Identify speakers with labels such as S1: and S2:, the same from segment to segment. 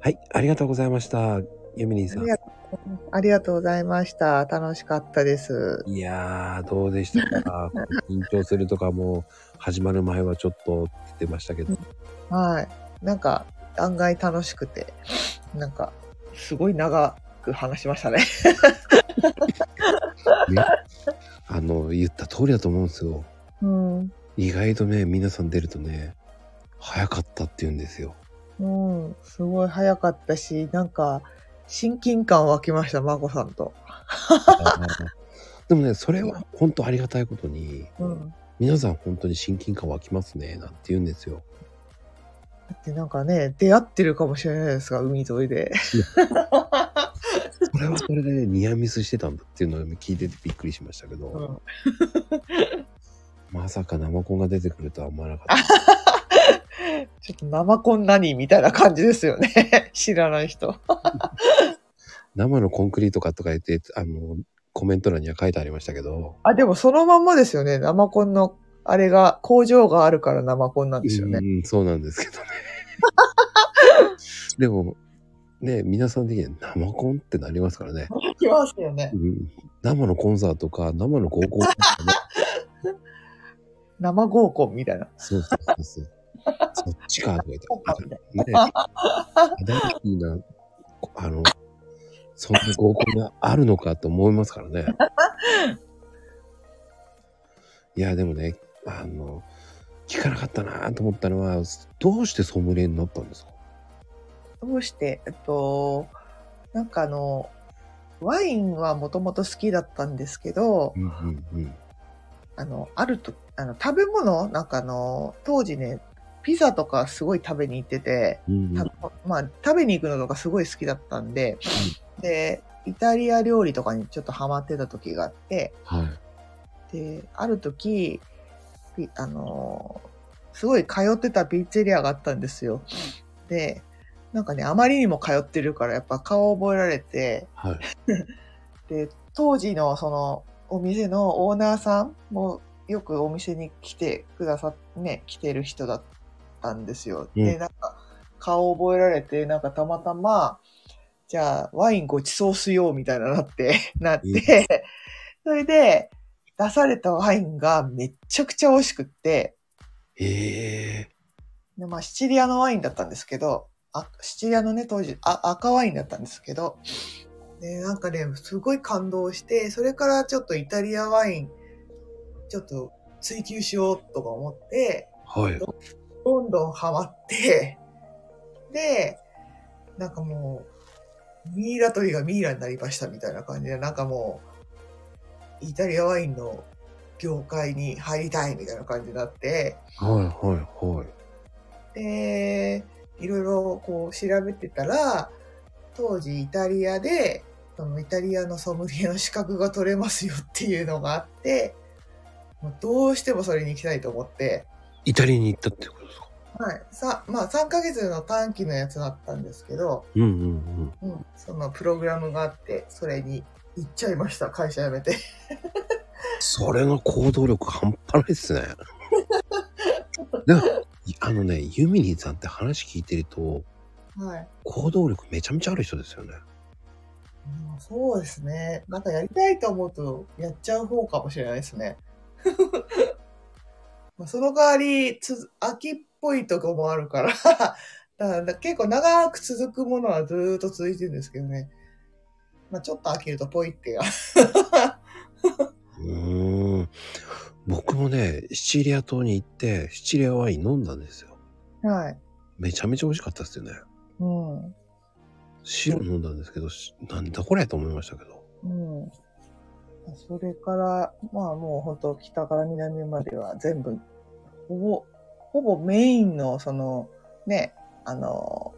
S1: はい、ありがとうございました。ユミリンさん
S2: あり。がとうありがとうございました。楽しかったです。
S1: いやー、どうでしたか？緊張するとかも、始まる前はちょっとって言ってましたけど。
S2: はい。なんか、案外楽しくて、なんか、すごい長く話しましたね。
S1: ね、あの、言った通りだと思うんですよ。
S2: うん。
S1: 意外とね、皆さん出るとね、早かったって言うんですよ。
S2: うん。すごい早かったし、なんか、親近感湧きました、まこさんと。
S1: でもね、それは本当ありがたいことに、
S2: うん。
S1: 皆さん本当に親近感湧きますね、なんて言うんですよ。
S2: だってなんかね、出会ってるかもしれないですが、海沿いで。
S1: それはそれでね、ニアミスしてたんだっていうのを聞いててびっくりしましたけど、
S2: うん。
S1: まさか生コンが出てくるとは思わなかった。
S2: ちょっと生コン何みたいな感じですよね。知らない人。
S1: 生のコンクリートかとか言って、あの、コメント欄には書いてありましたけど、
S2: あ、でもそのまんまですよね。生コンの、あれが、工場があるから生コンなんですよね。
S1: うん、そうなんですけどね。でも、ね、皆さん的には生コンってなりますからね。
S2: 来ますよね
S1: う。ん、生のコンサートか、生の合コンとかね。
S2: 生合コンみたいな。
S1: そうそうそうそう。そっちかとか言って
S2: そうかみたい
S1: ね、大好きな、あの、そんな合コンがあるのかと思いますからね。いや、でもね、あの、聞かなかったなと思ったのは、どうしてソムリエになったんですか
S2: どうして、えっと、なんかあの、ワインはもともと好きだったんですけど、
S1: うんうんうん。
S2: あの、あると、あの、食べ物、なんかあの、当時ね、ピザとかすごい食べに行ってて、
S1: うんうん
S2: たまあ、食べに行くのとかすごい好きだったんで、で、イタリア料理とかにちょっとハマってた時があって、
S1: はい。
S2: で、ある時、ピあのーすごい通ってたピッツェリアがあったんですよ。で、なんかね、あまりにも通ってるから、やっぱ顔を覚えられて、
S1: はい。
S2: で、当時のそのお店のオーナーさんもよくお店に来てくださって、ね、来てる人だったんですよ。
S1: うん
S2: で、なんか顔を覚えられて、なんかたまたま、じゃあワインごちそうしようみたいな なって、なって、それで出されたワインがめっちゃくちゃ美味しくって、
S1: ええ
S2: でまあ、シチリアのワインだったんですけど、あシチリアのね、当時あ、赤ワインだったんですけど、で、なんかね、すごい感動して、それからちょっとイタリアワイン、ちょっと追求しようとか思って、
S1: はい。
S2: どんどんハマって、で、なんかもう、ミイラ取りがミイラになりましたみたいな感じで、なんかもう、イタリアワインの業界に入りたいみたいな感じになって、
S1: はいはいはい。
S2: で、いろいろこう調べてたら、当時イタリアで、そのイタリアのソムリエの資格が取れますよっていうのがあって、もうどうしてもそれに行きたいと思って、
S1: イタリアに行ったってことですか？
S2: はい。さ、まあ3ヶ月の短期のやつだったんですけど、
S1: うんうんうん。
S2: うん、そのプログラムがあって、それに行っちゃいました、会社辞めて。
S1: それの行動力半端ないっすね。でもあのね、ユミニーさんって話聞いてると、
S2: はい。
S1: 行動力めちゃめちゃある人ですよね。
S2: うんそうですね。なんかやりたいと思うと、やっちゃう方かもしれないですね。まあその代わり、つ、秋っぽいとこもあるから、だから結構長く続くものはずーっと続いてるんですけどね。まあちょっと飽きるとポイってが。
S1: うーん。僕もね、シチリア島に行って、シチリアワイン飲んだんですよ。
S2: はい。
S1: めちゃめちゃ美味しかったですよね。
S2: うん。
S1: 白飲んだんですけど、しなんだこれと思いましたけど。
S2: うん。それから、まあもう本当北から南までは全部、ほぼ、ほぼメインのその、ね、あの、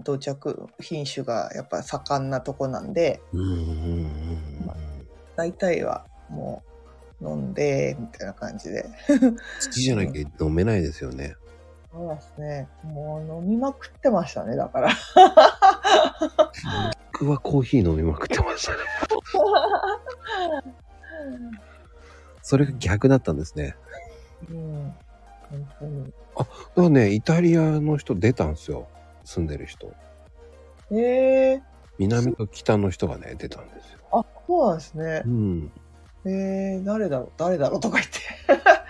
S2: 到着品種がやっぱ盛んなとこなんで。大体はもう飲んで、みたいな感じで。
S1: 好きじゃなきゃ飲めないですよね。
S2: そうですね。もう飲みまくってましたね、だから。
S1: 僕はコーヒー飲みまくってましたね。それが逆だったんですね。
S2: うん。本当に。
S1: だからね、イタリアの人出たんですよ。住んでる人。
S2: ええ
S1: 南と北の人がね、出たんですよ。
S2: あ、そうなんですね
S1: う。ん。
S2: えー、誰だろう誰だろうとか言って。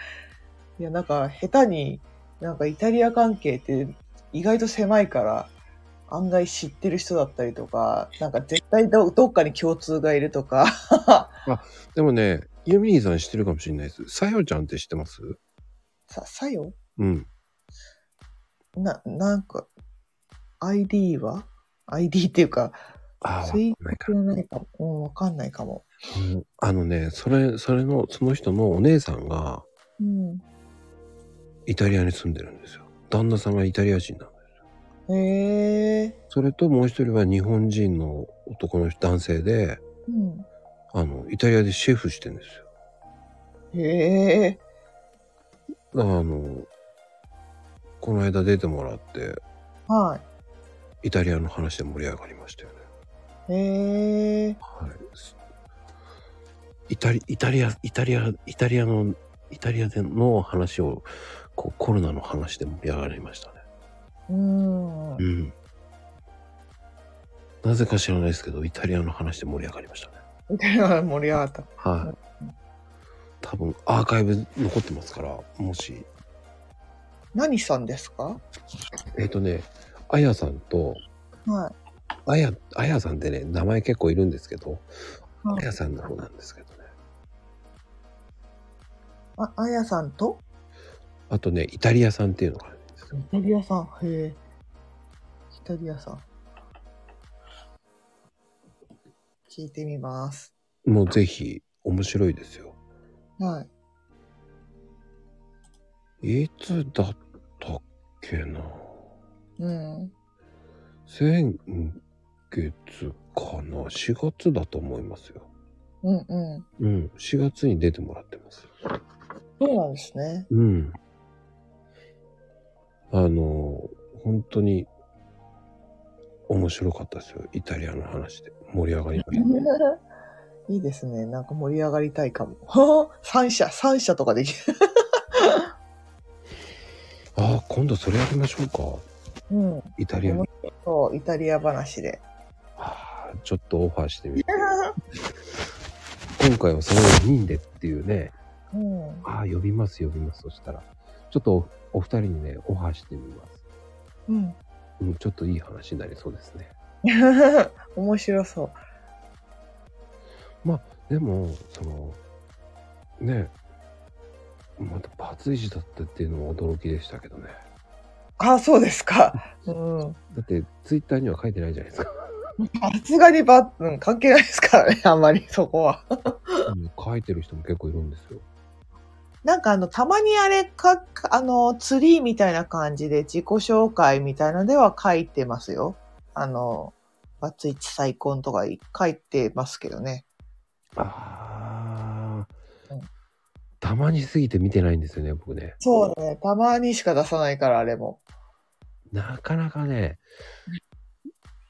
S2: いや、なんか、下手に、なんかイタリア関係って意外と狭いから、案外知ってる人だったりとか、なんか絶対どどっかに共通がいるとか。
S1: でもね、ユミニーさん知ってるかもしれないです。さよちゃんって知ってます？
S2: さ、さよ？
S1: うん。
S2: な、なんか、ID は ?ID っていうか、
S1: あ
S2: ツイ
S1: んないか
S2: ートないかも。うん、わかんないかも。
S1: うんあのね、それ、それの、その人のお姉さんが
S2: うん。
S1: イタリアに住んでるんですよ。旦那さんがイタリア人なんですよ。
S2: へえ
S1: それともう一人は日本人の男の人男性で、
S2: うん。
S1: あの、イタリアでシェフしてるんですよ。
S2: へえ
S1: だからあの、この間出てもらって、
S2: は
S1: イタリアの話で盛り上がりましたよね。
S2: い。へえ
S1: はい。イタリ、イタリア、イタリア、イタリアの、イタリアでの話を、こう、コロナの話で盛り上がりましたね。
S2: うん。
S1: うん。なぜか知らないですけど、イタリアの話で盛り上がりましたね。
S2: みたいな盛り上がった。
S1: はい。多分、アーカイブ残ってますから、もし、
S2: 何さんですか？
S1: えっ、とね、あやさんと、
S2: は
S1: あや、あやさんってね、名前結構いるんですけど、
S2: い。はい
S1: あやさんの方なんですけどね。
S2: あ、あやさんと？
S1: あとね、イタリアさんっていうのがあるんですよ。
S2: イタリアさん。へえ。イタリアさん。聞いてみます。
S1: もうぜひ、面白いですよ。
S2: はい。
S1: いつだったっけな
S2: うん。
S1: 先月かな ?4 月だと思いますよ。
S2: うんうん。
S1: うん。4月に出てもらってます。
S2: そうなんですね。
S1: うん。あの、本当に面白かったですよ。イタリアの話で。盛り上がりました。
S2: いいですね。なんか盛り上がりたいかも。は あ三社、三社とかできる。
S1: ああ、今度それやりましょうか。
S2: うん。
S1: イタリアに。
S2: そう、イタリア話で。
S1: ああ、ちょっとオファーしてみて。今回はその4人でっていうね。
S2: うん。
S1: ああ、呼びます、呼びます。そしたら。ちょっとおお二人にね、オファーしてみます。
S2: うん。
S1: うん、ちょっといい話になりそうですね。
S2: 面白そう。
S1: でも、その、ね、またバツイチだったっていうのも驚きでしたけどね。
S2: あ、そうですか。うん。
S1: だって、ツイッターには書いてないじゃないですか。
S2: さすがにば、うん、関係ないですからね、あんまりそこは。
S1: うん書いてる人も結構いるんですよ。
S2: なんかあの、たまにあれか、あの、ツリーみたいな感じで自己紹介みたいのでは書いてますよ。あの、バツイチ再婚とか書いてますけどね。
S1: ああ、
S2: うん
S1: たまに過ぎて見てないんですよね、僕ね。
S2: そうね。たまにしか出さないから、あれも。
S1: なかなかね、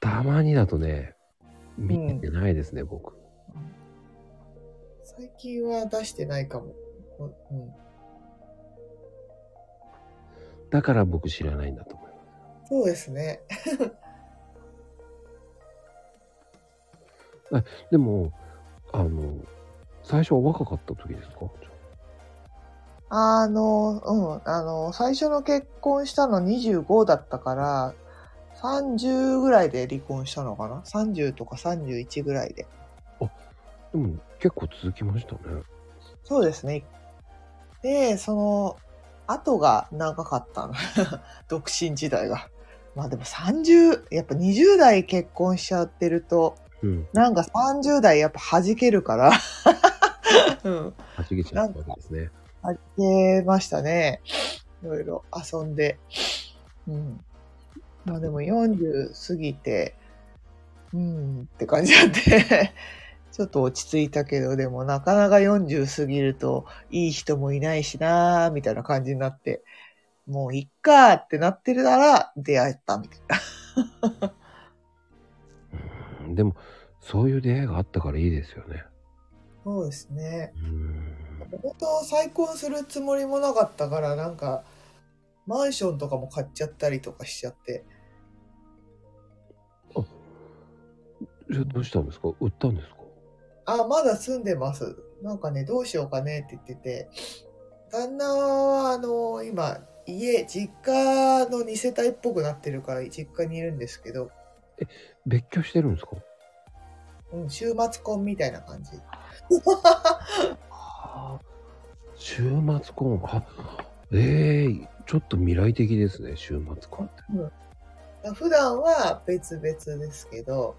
S1: たまにだとね、見てないですね、僕。
S2: 最近は出してないかも。うん。
S1: だから僕知らないんだと思います。
S2: そうですね。
S1: でも、あの、最初は若かった時ですか？
S2: あの、うん、あの、最初の結婚したの25だったから、30ぐらいで離婚したのかな ?30 とか31ぐらいで。
S1: でも結構続きましたね。
S2: そうですね。で、その、後が長かったの。独身時代が。まあでも30、やっぱ20代結婚しちゃってると、
S1: うん。
S2: なんか30代やっぱ弾けるから、うん。
S1: はちゃったわけですね。
S2: 弾けましたね。いろいろ遊んで。うん。まあでも40過ぎて、うんって感じなんで、ちょっと落ち着いたけど、でもなかなか40過ぎるといい人もいないしなーみたいな感じになって、もういっかーってなってるなら出会えたみたいな。
S1: うんでも、そういう出会いがあったからいいですよね。
S2: そうですね。
S1: うん。
S2: 本当再婚するつもりもなかったから、なんか、マンションとかも買っちゃったりとかしちゃって、
S1: じゃあどうしたんですか？売ったんですか？
S2: あ、まだ住んでます。なんかね、どうしようかねって言ってて、旦那は、あの、今、家、実家の2世帯っぽくなってるから、実家にいるんですけど、
S1: 別居してるんですか？
S2: うん、週末婚みたいな感じ。
S1: はあ。週末婚？あ、ええちょっと未来的ですね、週末婚って。
S2: 普段は別々ですけど、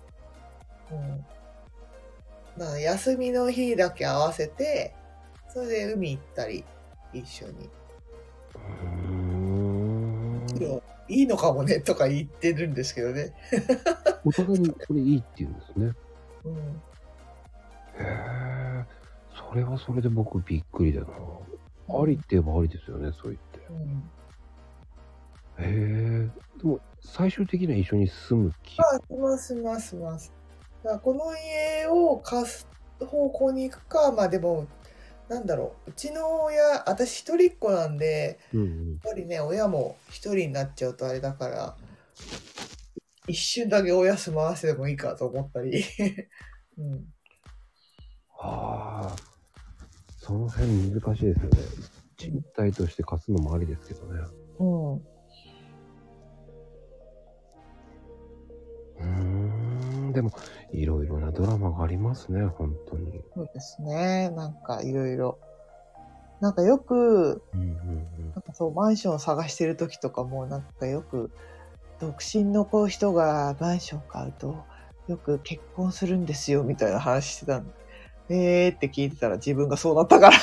S2: うん。だから休みの日だけ合わせて、それで海行ったり、一緒に。
S1: うーん。
S2: いいのかもねとか言ってるんですけどね。
S1: お互いにこれいいって言うんですね。
S2: うん。
S1: へえ。それはそれで僕びっくりだな。ありって言えばありですよね、そう言って。
S2: うん。
S1: へえ。でも、最終的には一緒に住む気。
S2: あ、します、します、します。だからこの家を貸す方向に行くか、まあでも、なんだろう、うちの親、私一人っ子なんで、
S1: うんうん。
S2: やっぱりね、親も一人になっちゃうとあれだから、一瞬だけお休まわせてもいいかと思ったり。うん。
S1: はあ。その辺難しいですよね。賃貸として貸すのもありですけどね。
S2: うん。
S1: うーん。でも、いろいろなドラマがありますね、本当に。
S2: そうですね。なんかいろいろ。なんかよく、
S1: うんうん
S2: なんかそう、マンションを探してる時とかも、なんかよく、独身のこう人がマンション買うと、よく結婚するんですよ、みたいな話してたんで。えーって聞いてたら自分がそうなったから。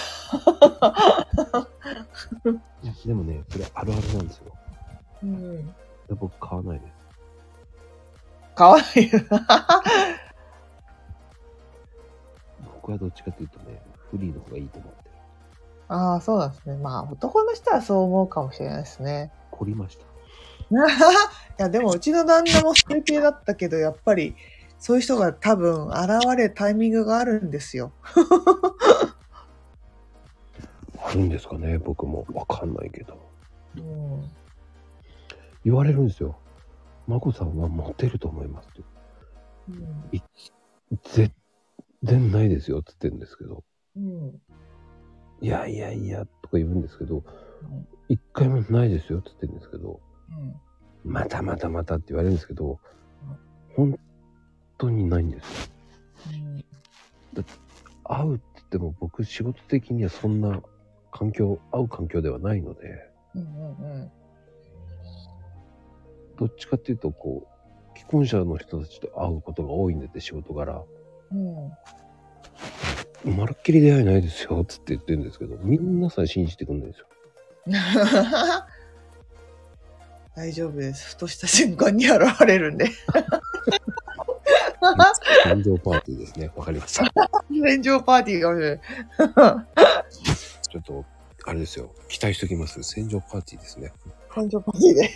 S1: うん。いや、でもね、それあるあるなんですよ。
S2: うん。
S1: で僕買わないです。
S2: 買わないよな。
S1: 僕はどっちかというとね、フリーの方がいいと思って。
S2: ああ、そうなんですね。まあ、男の人はそう思うかもしれないですね。
S1: 凝りました。
S2: いや、でもうちの旦那もそういう系だったけど、やっぱり、そういう人が多分現れるタイミングがあるんですよ。
S1: あるんですかね、僕もわかんないけど。
S2: うん。
S1: 言われるんですよ。まこさんはモテると思いますって。
S2: うん。
S1: 全然ないですよって言ってるんですけど。
S2: うん。
S1: いやいやいや、とか言うんですけど
S2: うん、
S1: 一回もないですよって言ってるんですけど、
S2: うん。
S1: またまたまたって言われるんですけど、本当にないんですよ。会うって言っても僕仕事的にはそんな環境、会う環境ではないので、
S2: うんうん
S1: どっちかっていうとこう、既婚者の人たちと会うことが多いんでって仕事柄、
S2: うん。
S1: まるっきり出会いないですよつって言ってるんですけど、みんなさん信じてくんないんですよ。
S2: 大丈夫です。ふとした瞬間に現れるんで。
S1: 誕生パーティーですね。わかりました。
S2: 戦場パーティーかもしれない。
S1: ちょっと、あれですよ。期待しときます。戦場パーティーですね。
S2: 戦場パーティーで。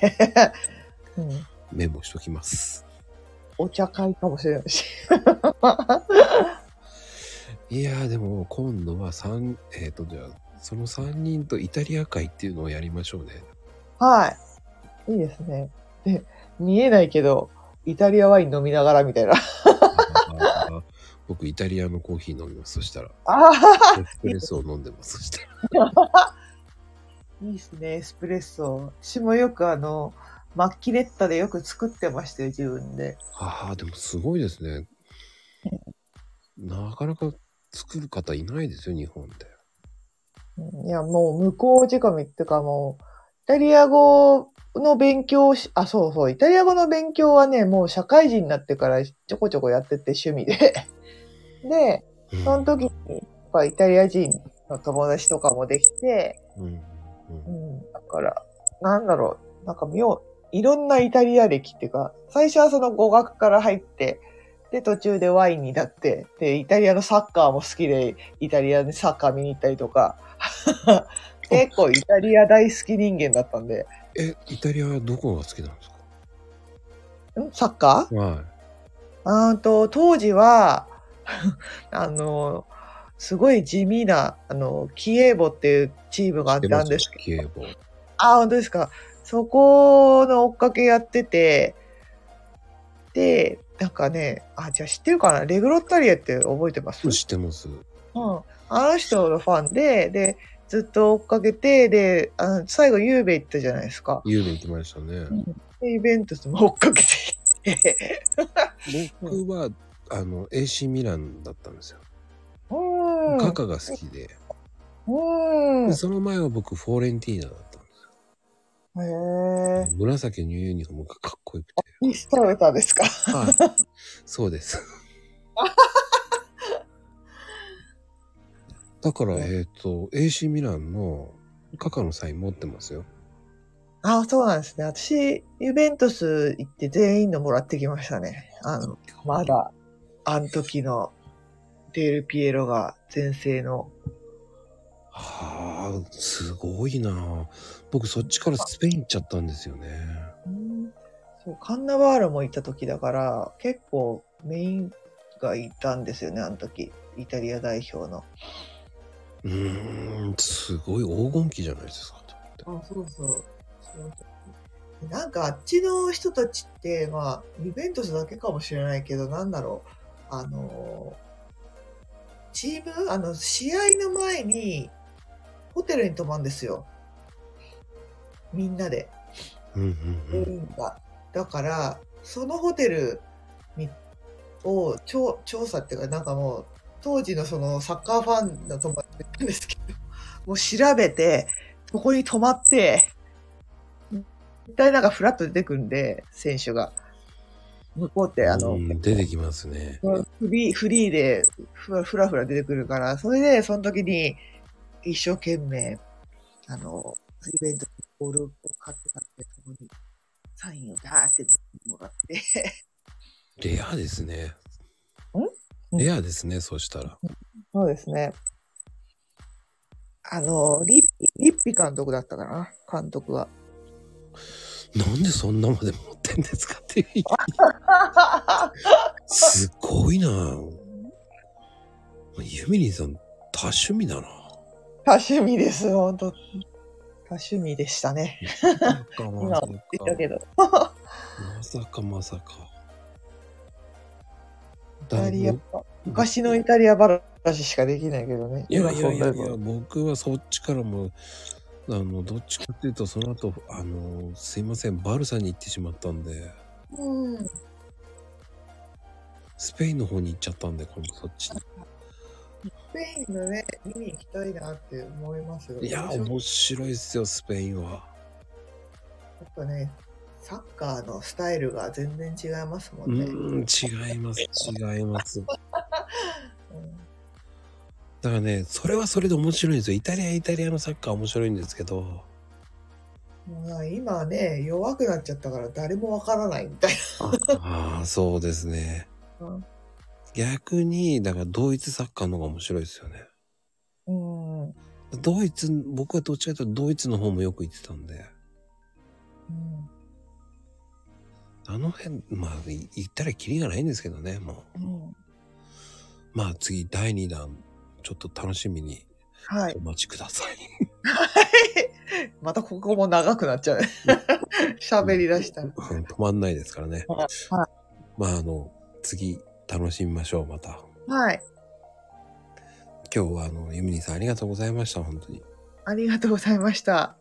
S2: うん。
S1: メモしときます。
S2: お茶会かもしれないし。
S1: いやーでも今度は3、えっ、とじゃあ、その3人とイタリア会っていうのをやりましょうね。
S2: はい。いいですね。で、見えないけど、イタリアワイン飲みながらみたいな。
S1: 僕イタリアのコーヒー飲みます。そしたら。
S2: ああ
S1: エスプレッソを飲んでます。そしたら。
S2: いいですね、エスプレッソ。私もよくあの、マッキレッタでよく作ってましたよ、自分で。
S1: ああ、でもすごいですね。なかなか作る方いないですよ、日本で。
S2: うんいや、もう向こう仕込みっていうかもう、イタリア語の勉強をし、あ、そうそう、イタリア語の勉強はね、もう社会人になってからちょこちょこやってて趣味で。で、
S1: うん
S2: その時に、やっぱイタリア人の友達とかもできて、
S1: うんうん
S2: うん、だから、なんだろう、なんか妙、いろんなイタリア歴っていうか、最初はその語学から入って、で、途中でワインになって、で、イタリアのサッカーも好きで、イタリアにサッカー見に行ったりとか、結構イタリア大好き人間だったんで、
S1: え、イタリアはどこが好きなんですか？
S2: ん？サッカー？
S1: は
S2: あーと、当時は、あの、すごい地味な、あの、キエーボっていうチームがあ
S1: い。
S2: ったんですけど、
S1: キエボ。
S2: あ、本当ですか？そこの追っかけやってて、で、なんかね、あ、じゃあ知ってるかな？レグロッタリエって覚えてます？
S1: 知ってます。
S2: うん。あの人のファンで、で、ずっと追っかけて、で、あの最後、ゆうべ行ったじゃないですか。
S1: 有名行きましたね。
S2: で、イベントスも追っかけて行って。
S1: 僕は、あの、AC ミランだったんですよ。
S2: うん。
S1: カカが好きで。
S2: うん。
S1: でその前は僕、フォーレンティーナだった
S2: へ
S1: よ。
S2: え。
S1: 紫のユニフォームがかっこよくて。
S2: インストレーターですか？
S1: はい。そうです。だから、えっ、と、AC ミランのカカのサイン持ってますよ。
S2: あ、そうなんですね。私、ユベントス行って全員のもらってきましたね。あの、まだ、あの時のデール・ピエロが全盛の。
S1: はあ、すごいな僕そっちからスペイン行っちゃったんですよね。
S2: そう、カンナバールも行った時だから、結構メインがいたんですよね、あの時。イタリア代表の。
S1: うーん、すごい黄金期じゃないですか。
S2: あ、そうそう。なんかあっちの人たちって、まあ、ユベントスだけかもしれないけど、なんだろう。あの、チーム、あの、試合の前に、ホテルに泊まるんですよ。みんなで。
S1: うんうんうん。
S2: 全員が。だから、そのホテルにを調調査っていうか、なんかもう、当時のそのサッカーファンの友達なんですけど、もう調べて、そこに泊まって、絶対なんかフラッと出てくるんで、選手が。向こうって、あの、
S1: うん出てきますね。
S2: フリー、フリーでふらふらふら出てくるから、それで、その時に一生懸命、あの、イベントでボールを買って買って、そこにサインをダーってもらって、
S1: レアですね。
S2: ん？
S1: レアですね、そしたら。
S2: そうですね。あの、リッピ、リッピ監督だったかな、監督が。
S1: なんでそんなまで持ってんですかって。すごいなユミリンさん、多趣味だな。
S2: 多趣味です、本当多趣味でしたね。
S1: ま
S2: 今は言ったけど。
S1: まさかまさか。
S2: イタリア
S1: だ、
S2: 昔のイタリア話しかできないけどね。
S1: いやいやいやいや、僕はそっちからも、あの、どっちかっていうと、その後、あの、すいません、バルサに行ってしまったんで、
S2: うん。
S1: スペインの方に行っちゃったんで、今度そっちに。
S2: スペインのね、見に行きたいなって思いますよ。
S1: いや、
S2: やっ
S1: 面白いですよ、スペインは。
S2: ぱね、サッカーのスタイルが全然違いますもね。
S1: うん違います、違います。
S2: うん
S1: だからね、それはそれで面白いんですよ。イタリア、イタリアのサッカー面白いんですけど、
S2: まあ今はね、弱くなっちゃったから誰もわからないみたい
S1: ああ、そうですね。
S2: な。うん
S1: 逆に、だからドイツサッカーの方が面白いですよね。
S2: うん。うん
S1: ドイツ、僕はどっちかというとドイツの方もよく行ってたんで、あの辺、まあ、い行ったらキリがないんですけどね、もう。
S2: うん
S1: まあ次、第2弾、ちょっと楽しみに
S2: はい
S1: お。待ちください。
S2: またここも長くなっちゃう。喋り出したら。
S1: うん止まんないですからね。
S2: はい
S1: まあ、あの、次、楽しみましょう、また。
S2: はい。
S1: 今日は、あの、ユミニさんありがとうございました、本当に。
S2: ありがとうございました。